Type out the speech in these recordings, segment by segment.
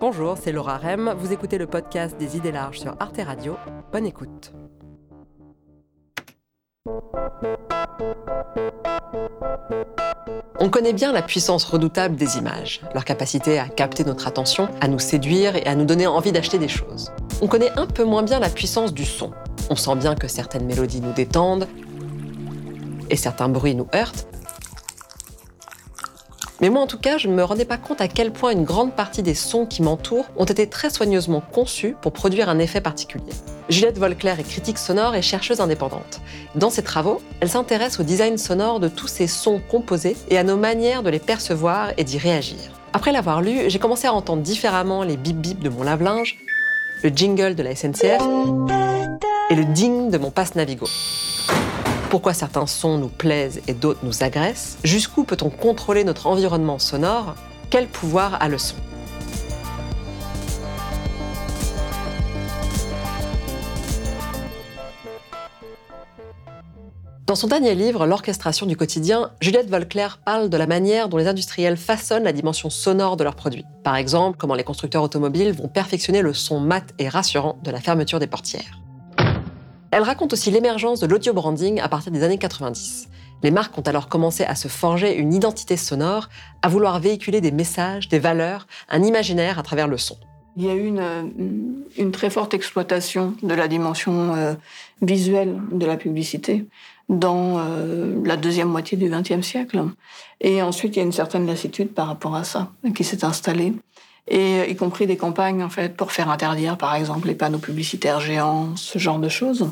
Bonjour, c'est Laura Rem. Vous écoutez le podcast des idées larges sur Arte Radio. Bonne écoute. On connaît bien la puissance redoutable des images, leur capacité à capter notre attention, à nous séduire et à nous donner envie d'acheter des choses. On connaît un peu moins bien la puissance du son. On sent bien que certaines mélodies nous détendent et certains bruits nous heurtent, mais moi, en tout cas, je ne me rendais pas compte à quel point une grande partie des sons qui m'entourent ont été très soigneusement conçus pour produire un effet particulier. Juliette Volclair est critique sonore et chercheuse indépendante. Dans ses travaux, elle s'intéresse au design sonore de tous ces sons composés et à nos manières de les percevoir et d'y réagir. Après l'avoir lu, j'ai commencé à entendre différemment les bip bip de mon lave-linge, le jingle de la SNCF et le ding de mon passe Navigo pourquoi certains sons nous plaisent et d'autres nous agressent, jusqu'où peut-on contrôler notre environnement sonore, quel pouvoir a le son? Dans son dernier livre, L'orchestration du quotidien, Juliette Volclair parle de la manière dont les industriels façonnent la dimension sonore de leurs produits. Par exemple, comment les constructeurs automobiles vont perfectionner le son mat et rassurant de la fermeture des portières. Elle raconte aussi l'émergence de l'audio branding à partir des années 90. Les marques ont alors commencé à se forger une identité sonore, à vouloir véhiculer des messages, des valeurs, un imaginaire à travers le son. Il y a eu une, très forte exploitation de la dimension euh, visuelle de la publicité dans euh, la deuxième moitié du XXe siècle. Et ensuite, il y a une certaine lassitude par rapport à ça qui s'est installée et euh, y compris des campagnes en fait pour faire interdire par exemple les panneaux publicitaires géants, ce genre de choses.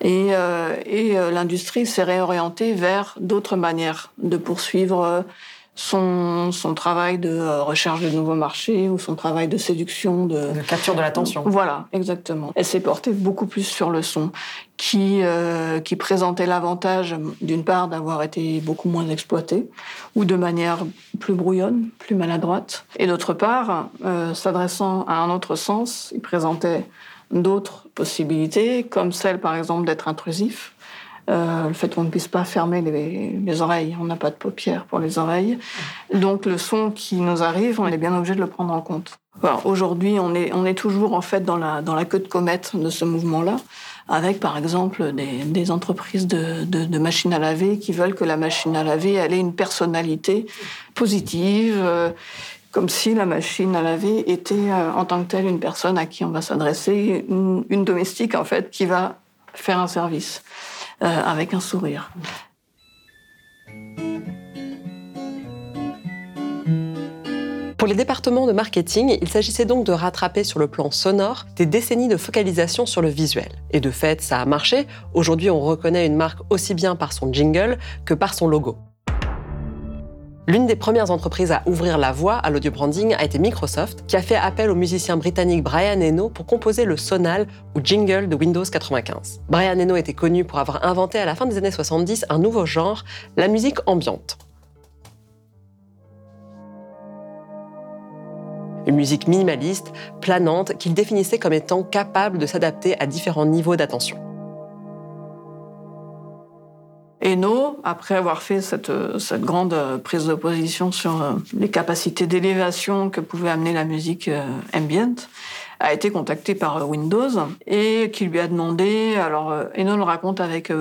Et, euh, et euh, l'industrie s'est réorientée vers d'autres manières de poursuivre son, son travail de euh, recherche de nouveaux marchés ou son travail de séduction. De, de capture de l'attention. Voilà, exactement. Elle s'est portée beaucoup plus sur le son, qui, euh, qui présentait l'avantage, d'une part, d'avoir été beaucoup moins exploité, ou de manière plus brouillonne, plus maladroite, et d'autre part, euh, s'adressant à un autre sens, il présentait d'autres possibilités, comme celle, par exemple, d'être intrusif, euh, le fait qu'on ne puisse pas fermer les, oreilles, on n'a pas de paupières pour les oreilles. Donc le son qui nous arrive, on est bien obligé de le prendre en compte. Aujourd'hui, on est, toujours en fait dans la, queue de comète de ce mouvement-là, avec par exemple des, entreprises de, machines à laver qui veulent que la machine à laver ait une personnalité positive. Euh, comme si la machine à laver était euh, en tant que telle une personne à qui on va s'adresser, une domestique en fait qui va faire un service. Euh, avec un sourire. Pour les départements de marketing, il s'agissait donc de rattraper sur le plan sonore des décennies de focalisation sur le visuel. Et de fait, ça a marché. Aujourd'hui, on reconnaît une marque aussi bien par son jingle que par son logo. L'une des premières entreprises à ouvrir la voie à l'audio branding a été Microsoft, qui a fait appel au musicien britannique Brian Eno pour composer le sonal ou jingle de Windows 95. Brian Eno était connu pour avoir inventé à la fin des années 70 un nouveau genre, la musique ambiante. Une musique minimaliste, planante, qu'il définissait comme étant capable de s'adapter à différents niveaux d'attention. Eno, après avoir fait cette, cette grande prise de position sur euh, les capacités d'élévation que pouvait amener la musique euh, ambient, a été contacté par Windows et qui lui a demandé, alors Eno le raconte avec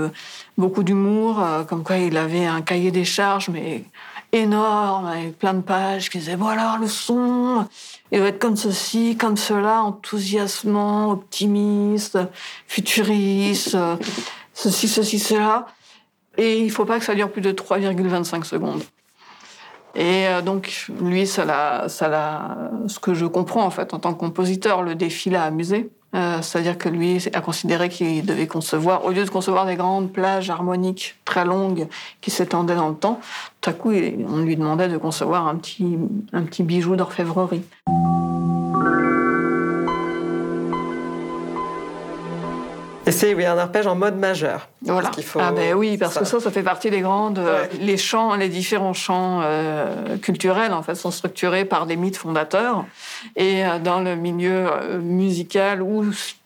beaucoup d'humour, comme quoi il avait un cahier des charges, mais énorme, avec plein de pages, qui disait, voilà, le son, il doit être comme ceci, comme cela, enthousiasmant, optimiste, futuriste, ceci, ceci, cela. Et il faut pas que ça dure plus de 3,25 secondes. Et euh, donc, lui, ça l'a, ça l'a, ce que je comprends en fait en tant que compositeur, le défi l'a amusé. Euh, c'est-à-dire que lui a considéré qu'il devait concevoir, au lieu de concevoir des grandes plages harmoniques très longues qui s'étendaient dans le temps, tout à coup, on lui demandait de concevoir un petit, un petit bijou d'orfèvrerie. Et c'est oui, un arpège en mode majeur. Voilà. Faut... Ah ben oui, parce que ça, ça fait partie des grandes. Euh, les chants, les différents chants euh, culturels, en fait, sont structurés par des mythes fondateurs. Et euh, dans le milieu musical, ou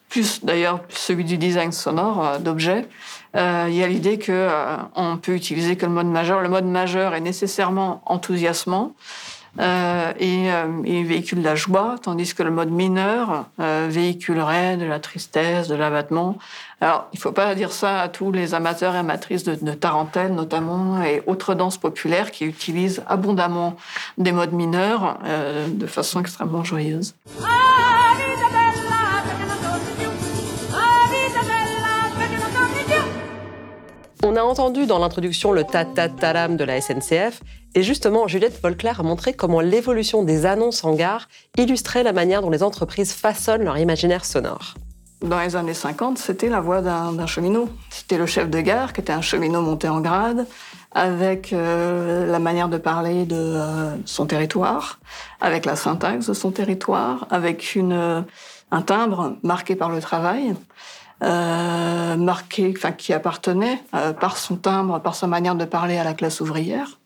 plus d'ailleurs celui du design sonore d'objets, il y a l'idée que on peut utiliser que le mode majeur. Le mode majeur est nécessairement enthousiasmant. Euh, et, il véhicule la joie, tandis que le mode mineur véhiculerait de la tristesse, de l'abattement. Alors, il ne faut pas dire ça à tous les amateurs et amatrices de, de tarentelle, notamment, et autres danses populaires qui utilisent abondamment des modes mineurs de façon extrêmement joyeuse. On a entendu dans l'introduction le ta-ta-talam de la SNCF, et justement, Juliette Volclair a montré comment l'évolution des annonces en gare illustrait la manière dont les entreprises façonnent leur imaginaire sonore. Dans les années 50, c'était la voix d'un cheminot. C'était le chef de gare, qui était un cheminot monté en grade, avec euh, la manière de parler de euh, son territoire, avec la syntaxe de son territoire, avec une, euh, un timbre marqué par le travail. Euh, marqué, enfin qui appartenait euh, par son timbre, par sa manière de parler à la classe ouvrière.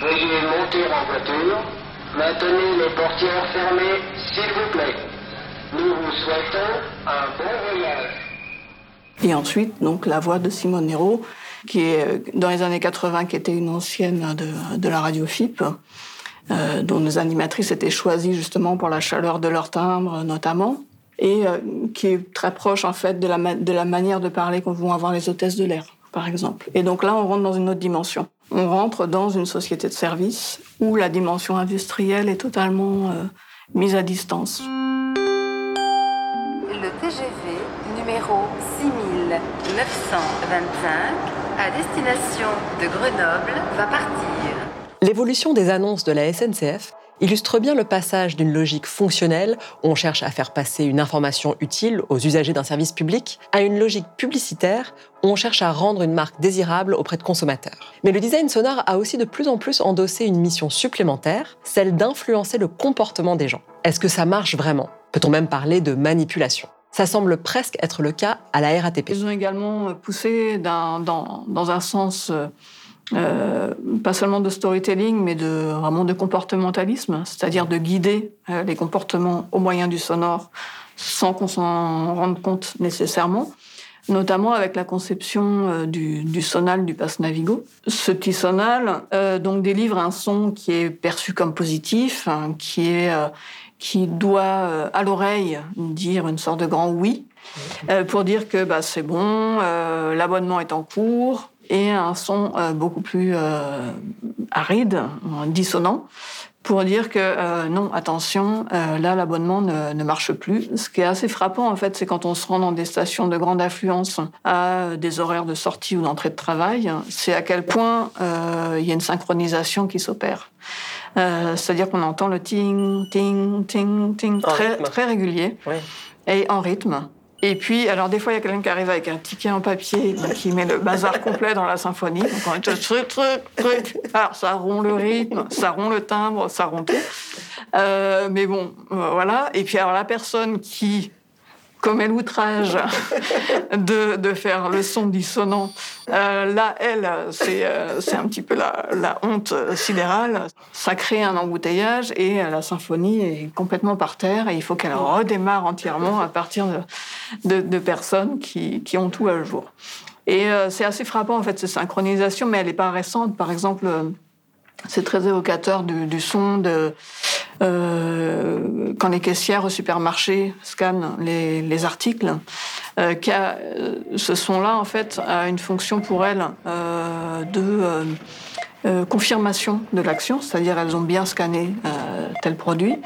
Veuillez monter en voiture. Maintenez les portières fermées, s'il vous plaît. Nous vous souhaitons un bon voyage. Et ensuite, donc, la voix de Simone Nero, qui est, euh, dans les années 80, qui était une ancienne de, de la radio FIP, euh, dont les animatrices étaient choisies justement pour la chaleur de leur timbre, notamment et euh, qui est très proche en fait de la, de la manière de parler qu'on vont avoir les hôtesses de l'air, par exemple. Et donc là, on rentre dans une autre dimension. On rentre dans une société de service où la dimension industrielle est totalement euh, mise à distance. Le TGV numéro 6925 à destination de Grenoble va partir. L'évolution des annonces de la SNCF illustre bien le passage d'une logique fonctionnelle, où on cherche à faire passer une information utile aux usagers d'un service public, à une logique publicitaire, où on cherche à rendre une marque désirable auprès de consommateurs. Mais le design sonore a aussi de plus en plus endossé une mission supplémentaire, celle d'influencer le comportement des gens. Est-ce que ça marche vraiment? Peut-on même parler de manipulation? Ça semble presque être le cas à la RATP. Ils ont également poussé dans, dans un sens euh, euh, pas seulement de storytelling, mais de vraiment de comportementalisme, c'est-à-dire de guider euh, les comportements au moyen du sonore sans qu'on s'en rende compte nécessairement, notamment avec la conception euh, du, du, sonal du passe Navigo. Ce petit sonal donc délivre un son qui est perçu comme positif, hein, qui est qui doit à l'oreille dire une sorte de grand oui. pour dire que bah, c'est bon, l'abonnement est en cours, et un son euh, beaucoup plus euh, aride, dissonant, pour dire que euh, non, attention, là l'abonnement ne, ne, marche plus. Ce qui est assez frappant en fait, c'est quand on se rend dans des stations de grande affluence à des horaires de sortie ou d'entrée de travail, c'est à quel point il y a une synchronisation qui s'opère. C'est-à-dire qu'on entend le ting, ting, ting, ting très, très régulier et en rythme. Et puis, alors des fois, il y a quelqu'un qui arrive avec un ticket en papier qui met le bazar complet dans la symphonie. Donc on truc, truc, truc. Alors ça rompt le rythme, ça rompt le timbre, ça rompt tout. Euh, mais bon, euh, voilà. Et puis alors la personne qui commet l'outrage de, de faire le son dissonant. Euh, là, elle, c'est euh, c'est un petit peu la, la honte sidérale. Ça crée un embouteillage et la symphonie est complètement par terre et il faut qu'elle redémarre entièrement à partir de, de, de personnes qui, qui, ont tout à jour. Et euh, c'est assez frappant, en fait, cette synchronisation, mais elle n'est pas récente. Par exemple, c'est très évocateur du, du son de euh, quand les caissières au supermarché scannent les, les articles, euh, a, euh, ce son-là, en fait, a une fonction pour elles euh, de euh, euh, confirmation de l'action, c'est-à-dire elles ont bien scanné tel produit,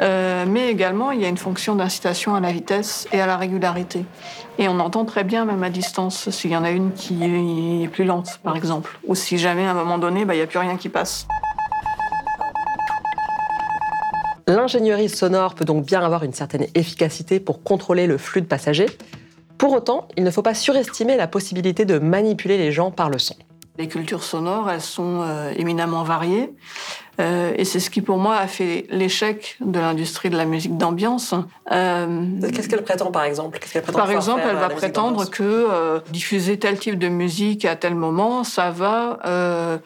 mais également il y a une fonction d'incitation à la vitesse et à la régularité. Et on entend très bien, même à distance, s'il y en a une qui est plus lente, par exemple, ou si jamais à un moment donné, bah, il n'y a plus rien qui passe. L'ingénierie sonore peut donc bien avoir une certaine efficacité pour contrôler le flux de passagers. Pour autant, il ne faut pas surestimer la possibilité de manipuler les gens par le son. Les cultures sonores, elles sont euh, éminemment variées. Euh, et c'est ce qui, pour moi, a fait l'échec de l'industrie de la musique d'ambiance. Euh, Qu'est-ce qu'elle prétend, par exemple? Prétend Par exemple, elle va prétendre que euh, diffuser tel type de musique à tel moment, ça va euh,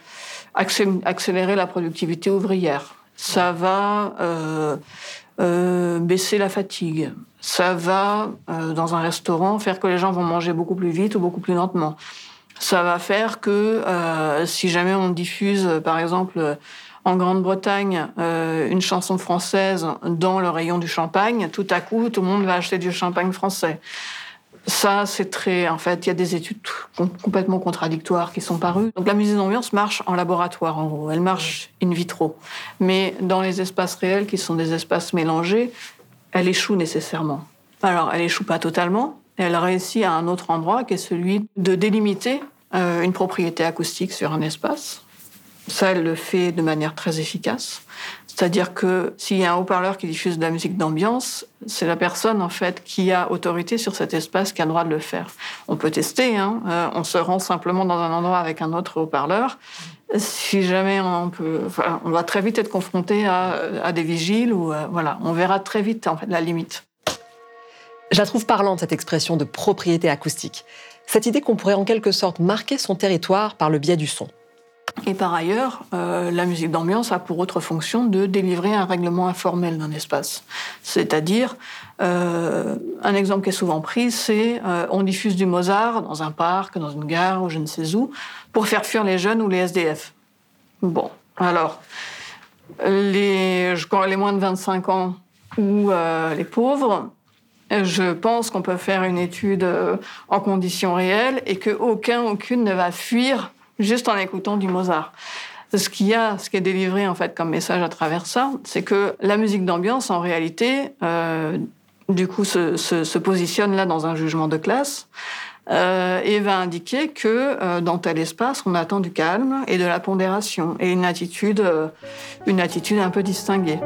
accélérer la productivité ouvrière ça va euh, euh, baisser la fatigue, ça va, euh, dans un restaurant, faire que les gens vont manger beaucoup plus vite ou beaucoup plus lentement. Ça va faire que si jamais on diffuse, par exemple, en Grande-Bretagne euh, une chanson française dans le rayon du champagne, tout à coup, tout le monde va acheter du champagne français. Ça, c'est très. En fait, il y a des études complètement contradictoires qui sont parues. Donc, la musique d'ambiance marche en laboratoire, en gros. Elle marche in vitro. Mais dans les espaces réels, qui sont des espaces mélangés, elle échoue nécessairement. Alors, elle échoue pas totalement. Elle réussit à un autre endroit, qui est celui de délimiter euh, une propriété acoustique sur un espace. Ça, elle le fait de manière très efficace. C'est-à-dire que s'il y a un haut-parleur qui diffuse de la musique d'ambiance, c'est la personne en fait qui a autorité sur cet espace qui a le droit de le faire. On peut tester, hein. Euh, on se rend simplement dans un endroit avec un autre haut-parleur. Si jamais on peut, on va très vite être confronté à, des vigiles ou euh, voilà, on verra très vite en fait la limite. Je la trouve parlante cette expression de propriété acoustique. Cette idée qu'on pourrait en quelque sorte marquer son territoire par le biais du son. Et par ailleurs, euh, la musique d'ambiance a pour autre fonction de délivrer un règlement informel d'un espace. C'est-à-dire, euh, un exemple qui est souvent pris, c'est euh, on diffuse du Mozart dans un parc, dans une gare ou je ne sais où, pour faire fuir les jeunes ou les SDF. Bon, alors, les, les moins de 25 ans ou les pauvres, je pense qu'on peut faire une étude en conditions réelles et qu'aucun, aucune ne va fuir juste en écoutant du Mozart. Ce qu'il y a, ce qui est délivré en fait comme message à travers ça, c'est que la musique d'ambiance, en réalité, euh, du coup, se, positionne là dans un jugement de classe euh, et va indiquer que euh, dans tel espace, on attend du calme et de la pondération et une attitude, euh, une attitude un peu distinguée.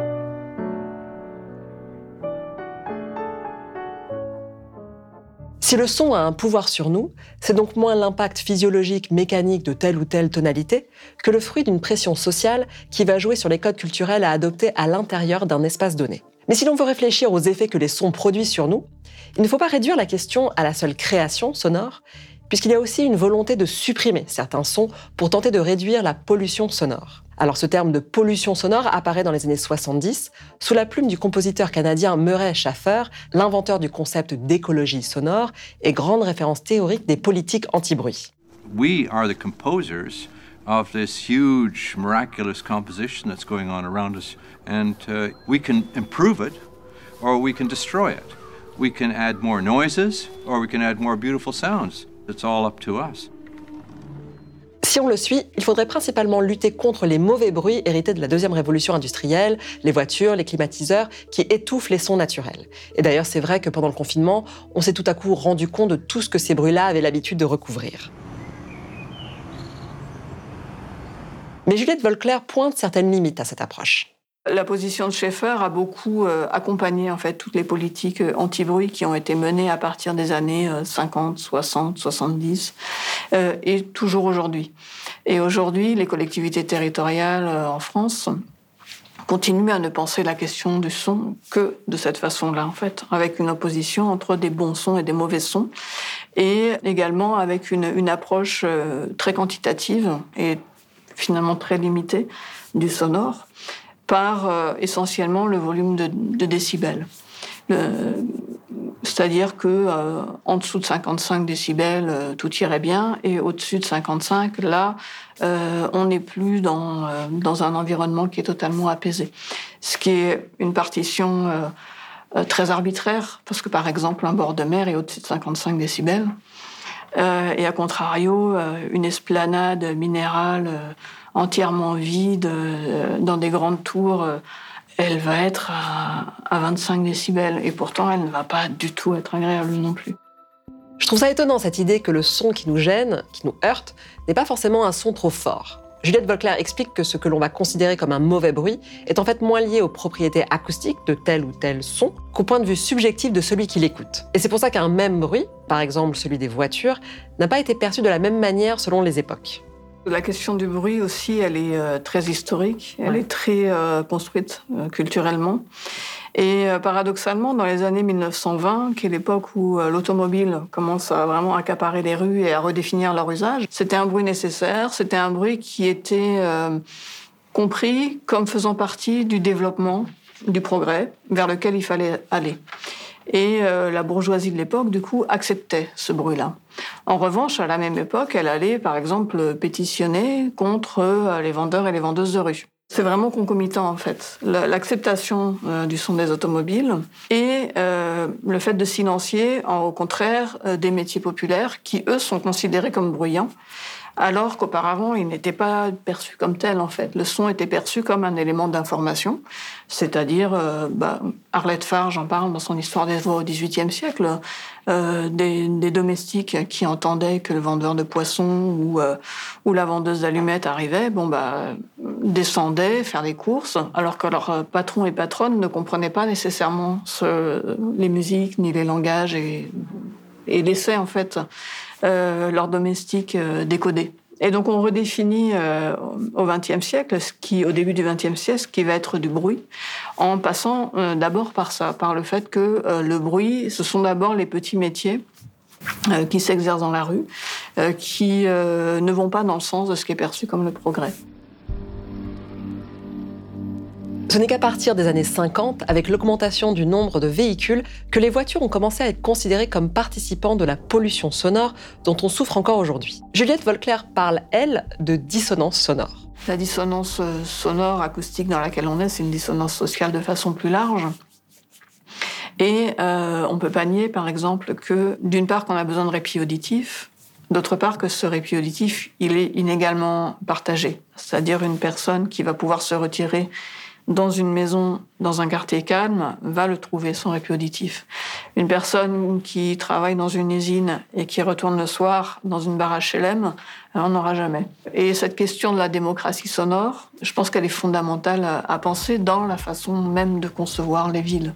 Si le son a un pouvoir sur nous, c'est donc moins l'impact physiologique, mécanique de telle ou telle tonalité que le fruit d'une pression sociale qui va jouer sur les codes culturels à adopter à l'intérieur d'un espace donné. Mais si l'on veut réfléchir aux effets que les sons produisent sur nous, il ne faut pas réduire la question à la seule création sonore, puisqu'il y a aussi une volonté de supprimer certains sons pour tenter de réduire la pollution sonore. Alors ce terme de pollution sonore apparaît dans les années 70 sous la plume du compositeur canadien Murray Schaeffer, l'inventeur du concept d'écologie sonore et grande référence théorique des politiques anti-bruit. We are the composers of this huge miraculous composition that's going on around us and uh, we can improve it or we can destroy it. We can add more noises or we can add more beautiful sounds. It's all up to us. Si on le suit, il faudrait principalement lutter contre les mauvais bruits hérités de la deuxième révolution industrielle, les voitures, les climatiseurs, qui étouffent les sons naturels. Et d'ailleurs, c'est vrai que pendant le confinement, on s'est tout à coup rendu compte de tout ce que ces bruits-là avaient l'habitude de recouvrir. Mais Juliette Volclair pointe certaines limites à cette approche. La position de Schaeffer a beaucoup euh, accompagné en fait toutes les politiques euh, anti-bruit qui ont été menées à partir des années 50, 60, 70 et toujours aujourd'hui. Et aujourd'hui, les collectivités territoriales euh, en France continuent à ne penser la question du son que de cette façon-là, en fait, avec une opposition entre des bons sons et des mauvais sons, et également avec une, une approche très quantitative et finalement très limitée du sonore par euh, essentiellement le volume de, décibels. C'est-à-dire que euh, en dessous de 55 décibels, euh, tout irait bien, et au-dessus de 55, là, on n'est plus dans, dans un environnement qui est totalement apaisé. Ce qui est une partition très arbitraire, parce que par exemple, un bord de mer est au-dessus de 55 décibels, et à contrario, une esplanade minérale entièrement vide, euh, dans des grandes tours, euh, elle va être à, 25 décibels. Et pourtant, elle ne va pas du tout être agréable non plus. Je trouve ça étonnant cette idée que le son qui nous gêne, qui nous heurte, n'est pas forcément un son trop fort. Juliette Volclair explique que ce que l'on va considérer comme un mauvais bruit est en fait moins lié aux propriétés acoustiques de tel ou tel son qu'au point de vue subjectif de celui qui l'écoute. Et c'est pour ça qu'un même bruit, par exemple celui des voitures, n'a pas été perçu de la même manière selon les époques. La question du bruit aussi, elle est euh, très historique, elle est très euh, construite euh, culturellement. Et paradoxalement, dans les années 1920, qui est l'époque où l'automobile commence à vraiment accaparer les rues et à redéfinir leur usage, c'était un bruit nécessaire, c'était un bruit qui était compris comme faisant partie du développement, du progrès vers lequel il fallait aller. Et la bourgeoisie de l'époque, du coup, acceptait ce bruit-là. En revanche, à la même époque, elle allait, par exemple, pétitionner contre euh, les vendeurs et les vendeuses de rue. C'est vraiment concomitant en fait. L'acceptation euh, du son des automobiles et euh, le fait de silencier, au contraire, euh, des métiers populaires qui, eux, sont considérés comme bruyants alors qu'auparavant, il n'était pas perçu comme tel, en fait. Le son était perçu comme un élément d'information, c'est-à-dire, euh, bah, Arlette Farge en parle dans son Histoire des voix au XVIIIe siècle, euh, des, domestiques qui entendaient que le vendeur de poissons ou, euh, ou la vendeuse d'allumettes arrivait, bon, bah, descendaient faire des courses, alors que leurs patrons et patronnes ne comprenaient pas nécessairement les musiques ni les langages et, et laissaient, en fait, euh, leurs domestiques euh, décodés. Et donc on redéfinit euh, au XXe siècle, ce qui, au début du XXe siècle, ce qui va être du bruit, en passant d'abord par ça, par le fait que le bruit, ce sont d'abord les petits métiers qui s'exercent dans la rue, qui ne vont pas dans le sens de ce qui est perçu comme le progrès. Ce n'est qu'à partir des années 50, avec l'augmentation du nombre de véhicules, que les voitures ont commencé à être considérées comme participants de la pollution sonore dont on souffre encore aujourd'hui. Juliette Volclair parle, elle, de dissonance sonore. La dissonance euh, sonore, acoustique dans laquelle on est, c'est une dissonance sociale de façon plus large. Et euh, on peut pas nier, par exemple, que d'une part qu'on a besoin de répit auditif, d'autre part que ce répit auditif, il est inégalement partagé. C'est-à-dire une personne qui va pouvoir se retirer dans une maison, dans un quartier calme, va le trouver, son répit auditif. Une personne qui travaille dans une usine et qui retourne le soir dans une barre HLM, on n'aura jamais. Et cette question de la démocratie sonore, je pense qu'elle est fondamentale à penser dans la façon même de concevoir les villes.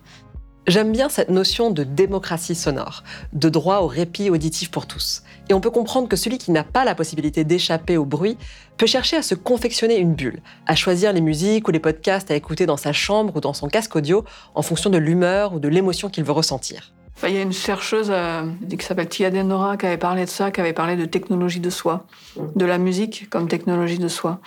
J'aime bien cette notion de démocratie sonore, de droit au répit auditif pour tous. Et on peut comprendre que celui qui n'a pas la possibilité d'échapper au bruit peut chercher à se confectionner une bulle, à choisir les musiques ou les podcasts à écouter dans sa chambre ou dans son casque audio en fonction de l'humeur ou de l'émotion qu'il veut ressentir. Il y a une chercheuse euh, qui s'appelle Tia Denora qui avait parlé de ça, qui avait parlé de technologie de soi, de la musique comme technologie de soi.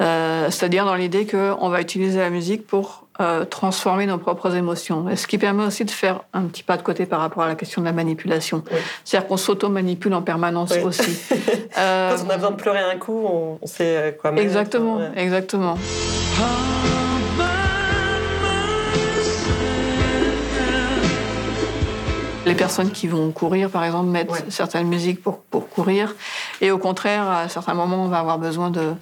Euh, c'est-à-dire dans l'idée qu'on va utiliser la musique pour euh, transformer nos propres émotions. Et ce qui permet aussi de faire un petit pas de côté par rapport à la question de la manipulation. C'est-à-dire qu'on s'auto-manipule en permanence aussi. euh, Quand on a besoin de pleurer un coup, on, sait euh, quoi mettre. Exactement, exactement. Les personnes qui vont courir, par exemple, mettent certaines musiques pour, pour courir. Et au contraire, à certains moments, on va avoir besoin de,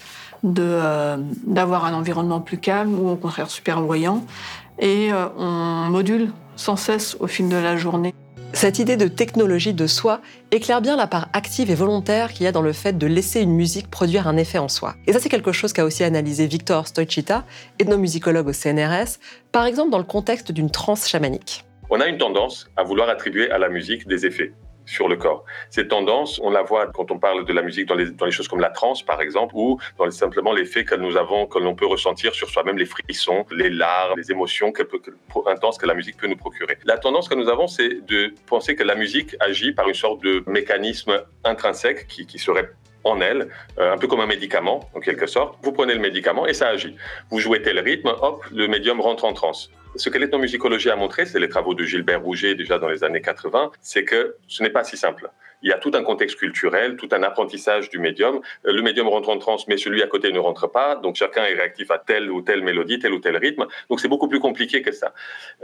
euh, d'avoir un environnement plus calme ou au contraire super bruyant. Et euh, on module sans cesse au fil de la journée. Cette idée de technologie de soi éclaire bien la part active et volontaire qu'il y a dans le fait de laisser une musique produire un effet en soi. Et ça, c'est quelque chose qu'a aussi analysé Victor Stoichita, ethnomusicologue au CNRS, par exemple dans le contexte d'une transe chamanique. On a une tendance à vouloir attribuer à la musique des effets sur le corps. Cette tendance, on la voit quand on parle de la musique dans les, choses comme la trance, par exemple, ou dans les, simplement l'effet que nous avons, que l'on peut ressentir sur soi-même, les frissons, les larmes, les émotions intenses que la musique peut nous procurer. La tendance que nous avons, c'est de penser que la musique agit par une sorte de mécanisme intrinsèque qui, serait en elle, euh, un peu comme un médicament, en quelque sorte. Vous prenez le médicament et ça agit. Vous jouez tel rythme, hop, le médium rentre en transe. Ce que l'ethnomusicologie a montré, c'est les travaux de Gilbert Rouget déjà dans les années 80, c'est que ce n'est pas si simple il y a tout un contexte culturel, tout un apprentissage du médium. Euh, le médium rentre en transe, mais celui à côté ne rentre pas. Donc chacun est réactif à telle ou telle mélodie, tel ou tel rythme. Donc c'est beaucoup plus compliqué que ça.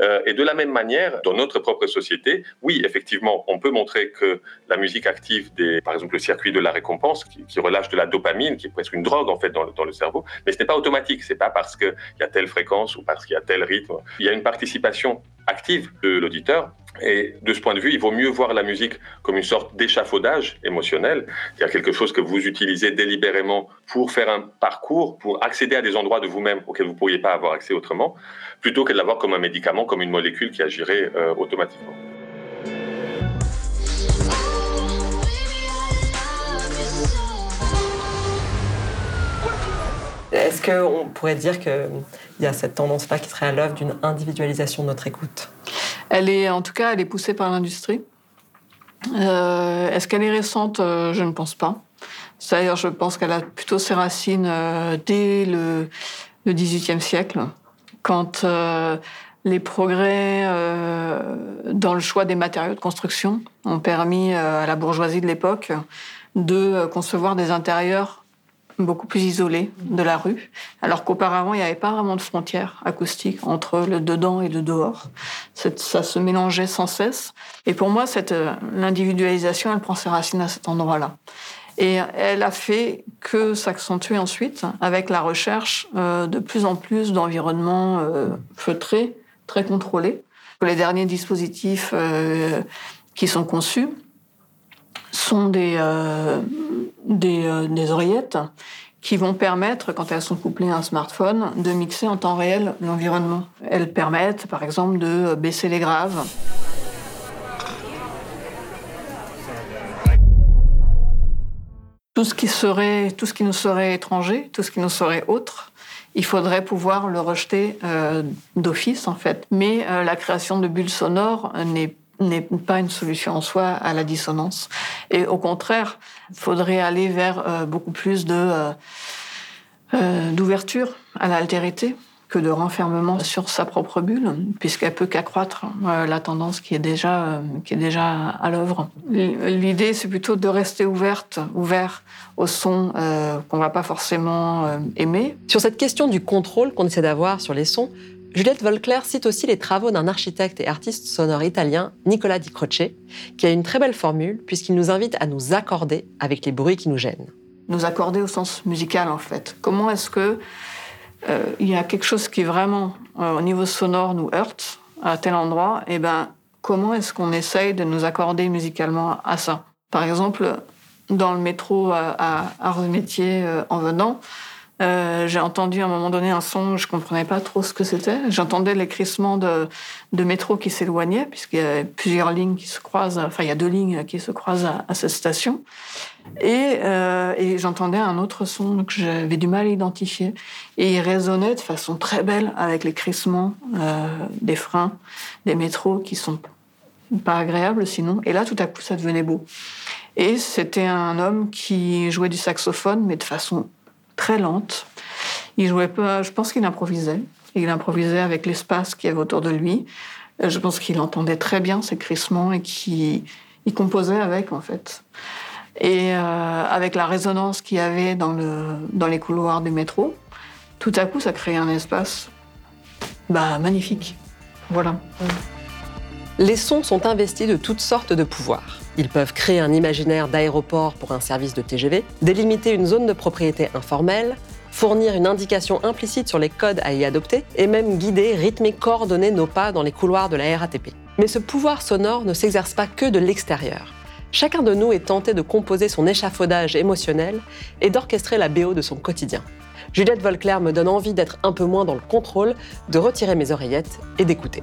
Euh, et de la même manière, dans notre propre société, oui, effectivement, on peut montrer que la musique active par exemple, le circuit de la récompense, qui, relâche de la dopamine, qui est presque une drogue en fait dans, dans le cerveau, mais ce n'est pas automatique. C'est pas parce qu'il y a telle fréquence ou parce qu'il y a tel rythme. Il y a une participation active de l'auditeur et de ce point de vue, il vaut mieux voir la musique comme une sorte d'échafaudage émotionnel, a quelque chose que vous utilisez délibérément pour faire un parcours, pour accéder à des endroits de vous-même auxquels vous ne pourriez pas avoir accès autrement, plutôt que de l'avoir comme un médicament, comme une molécule qui agirait euh, automatiquement. Est-ce qu'on pourrait dire qu'il y a cette tendance-là qui serait à l'œuvre d'une individualisation de notre écoute? Elle est, en tout cas, elle est poussée par l'industrie. Euh, est-ce qu'elle est récente? Euh, Je ne pense pas. D'ailleurs, je pense qu'elle a plutôt ses racines euh, dès le, XVIIIe siècle, quand les progrès dans le choix des matériaux de construction ont permis à la bourgeoisie de l'époque de concevoir des intérieurs beaucoup plus isolé de la rue, alors qu'auparavant, il n'y avait pas vraiment de frontière acoustique entre le dedans et le dehors. Ça se mélangeait sans cesse. Et pour moi, cette l'individualisation, elle prend ses racines à cet endroit-là. Et elle a fait que s'accentuer ensuite avec la recherche euh, de plus en plus d'environnements euh, feutrés, très contrôlés. Les derniers dispositifs euh, qui sont conçus sont des, des, des, oreillettes qui vont permettre, quand elles sont couplées à un smartphone, de mixer en temps réel l'environnement. Elles permettent, par exemple, de baisser les graves, tout ce qui serait, tout ce qui nous serait étranger, tout ce qui nous serait autre, il faudrait pouvoir le rejeter euh, d'office en fait. Mais euh, la création de bulles sonores n'est n'est pas une solution en soi à la dissonance. Et au contraire, il faudrait aller vers euh, beaucoup plus de d'ouverture à l'altérité que de renfermement sur sa propre bulle, puisqu'elle peut qu'accroître euh, la tendance qui est déjà, euh, qui est déjà à l'œuvre. L'idée, c'est plutôt de rester ouverte, ouvert au son euh, qu'on va pas forcément aimer. Sur cette question du contrôle qu'on essaie d'avoir sur les sons, Juliette Volclair cite aussi les travaux d'un architecte et artiste sonore italien, Nicola Di Croce, qui a une très belle formule puisqu'il nous invite à nous accorder avec les bruits qui nous gênent. Nous accorder au sens musical en fait. Comment est-ce que euh, il y a quelque chose qui vraiment, euh, au niveau sonore, nous heurte à tel endroit, et eh ben, comment est-ce qu'on essaye de nous accorder musicalement à ça? Par exemple, dans le métro à, à Arts Métiers euh, en venant, euh, j'ai entendu à un moment donné un son, je comprenais pas trop ce que c'était. J'entendais les crissements de, métro qui s'éloignaient, puisqu'il y a plusieurs lignes qui se croisent, enfin il y a deux lignes qui se croisent à, cette station. Et, euh, et j'entendais un autre son que j'avais du mal à identifier. Et il résonnait de façon très belle avec les crissements euh, des freins, des métros qui sont pas agréables sinon. Et là, tout à coup, ça devenait beau. Et c'était un homme qui jouait du saxophone, mais de façon très lente. Il jouait pas, je pense qu'il improvisait. Il improvisait avec l'espace qu'il y avait autour de lui. Je pense qu'il entendait très bien ses crissements et qu'il il composait avec, en fait. Et euh, avec la résonance qu'il y avait dans, le, dans les couloirs du métro, tout à coup, ça créait un espace bah, magnifique. Voilà. Les sons sont investis de toutes sortes de pouvoirs. Ils peuvent créer un imaginaire d'aéroport pour un service de TGV, délimiter une zone de propriété informelle, fournir une indication implicite sur les codes à y adopter et même guider, rythmer, coordonner nos pas dans les couloirs de la RATP. Mais ce pouvoir sonore ne s'exerce pas que de l'extérieur. Chacun de nous est tenté de composer son échafaudage émotionnel et d'orchestrer la BO de son quotidien. Juliette Volclair me donne envie d'être un peu moins dans le contrôle, de retirer mes oreillettes et d'écouter.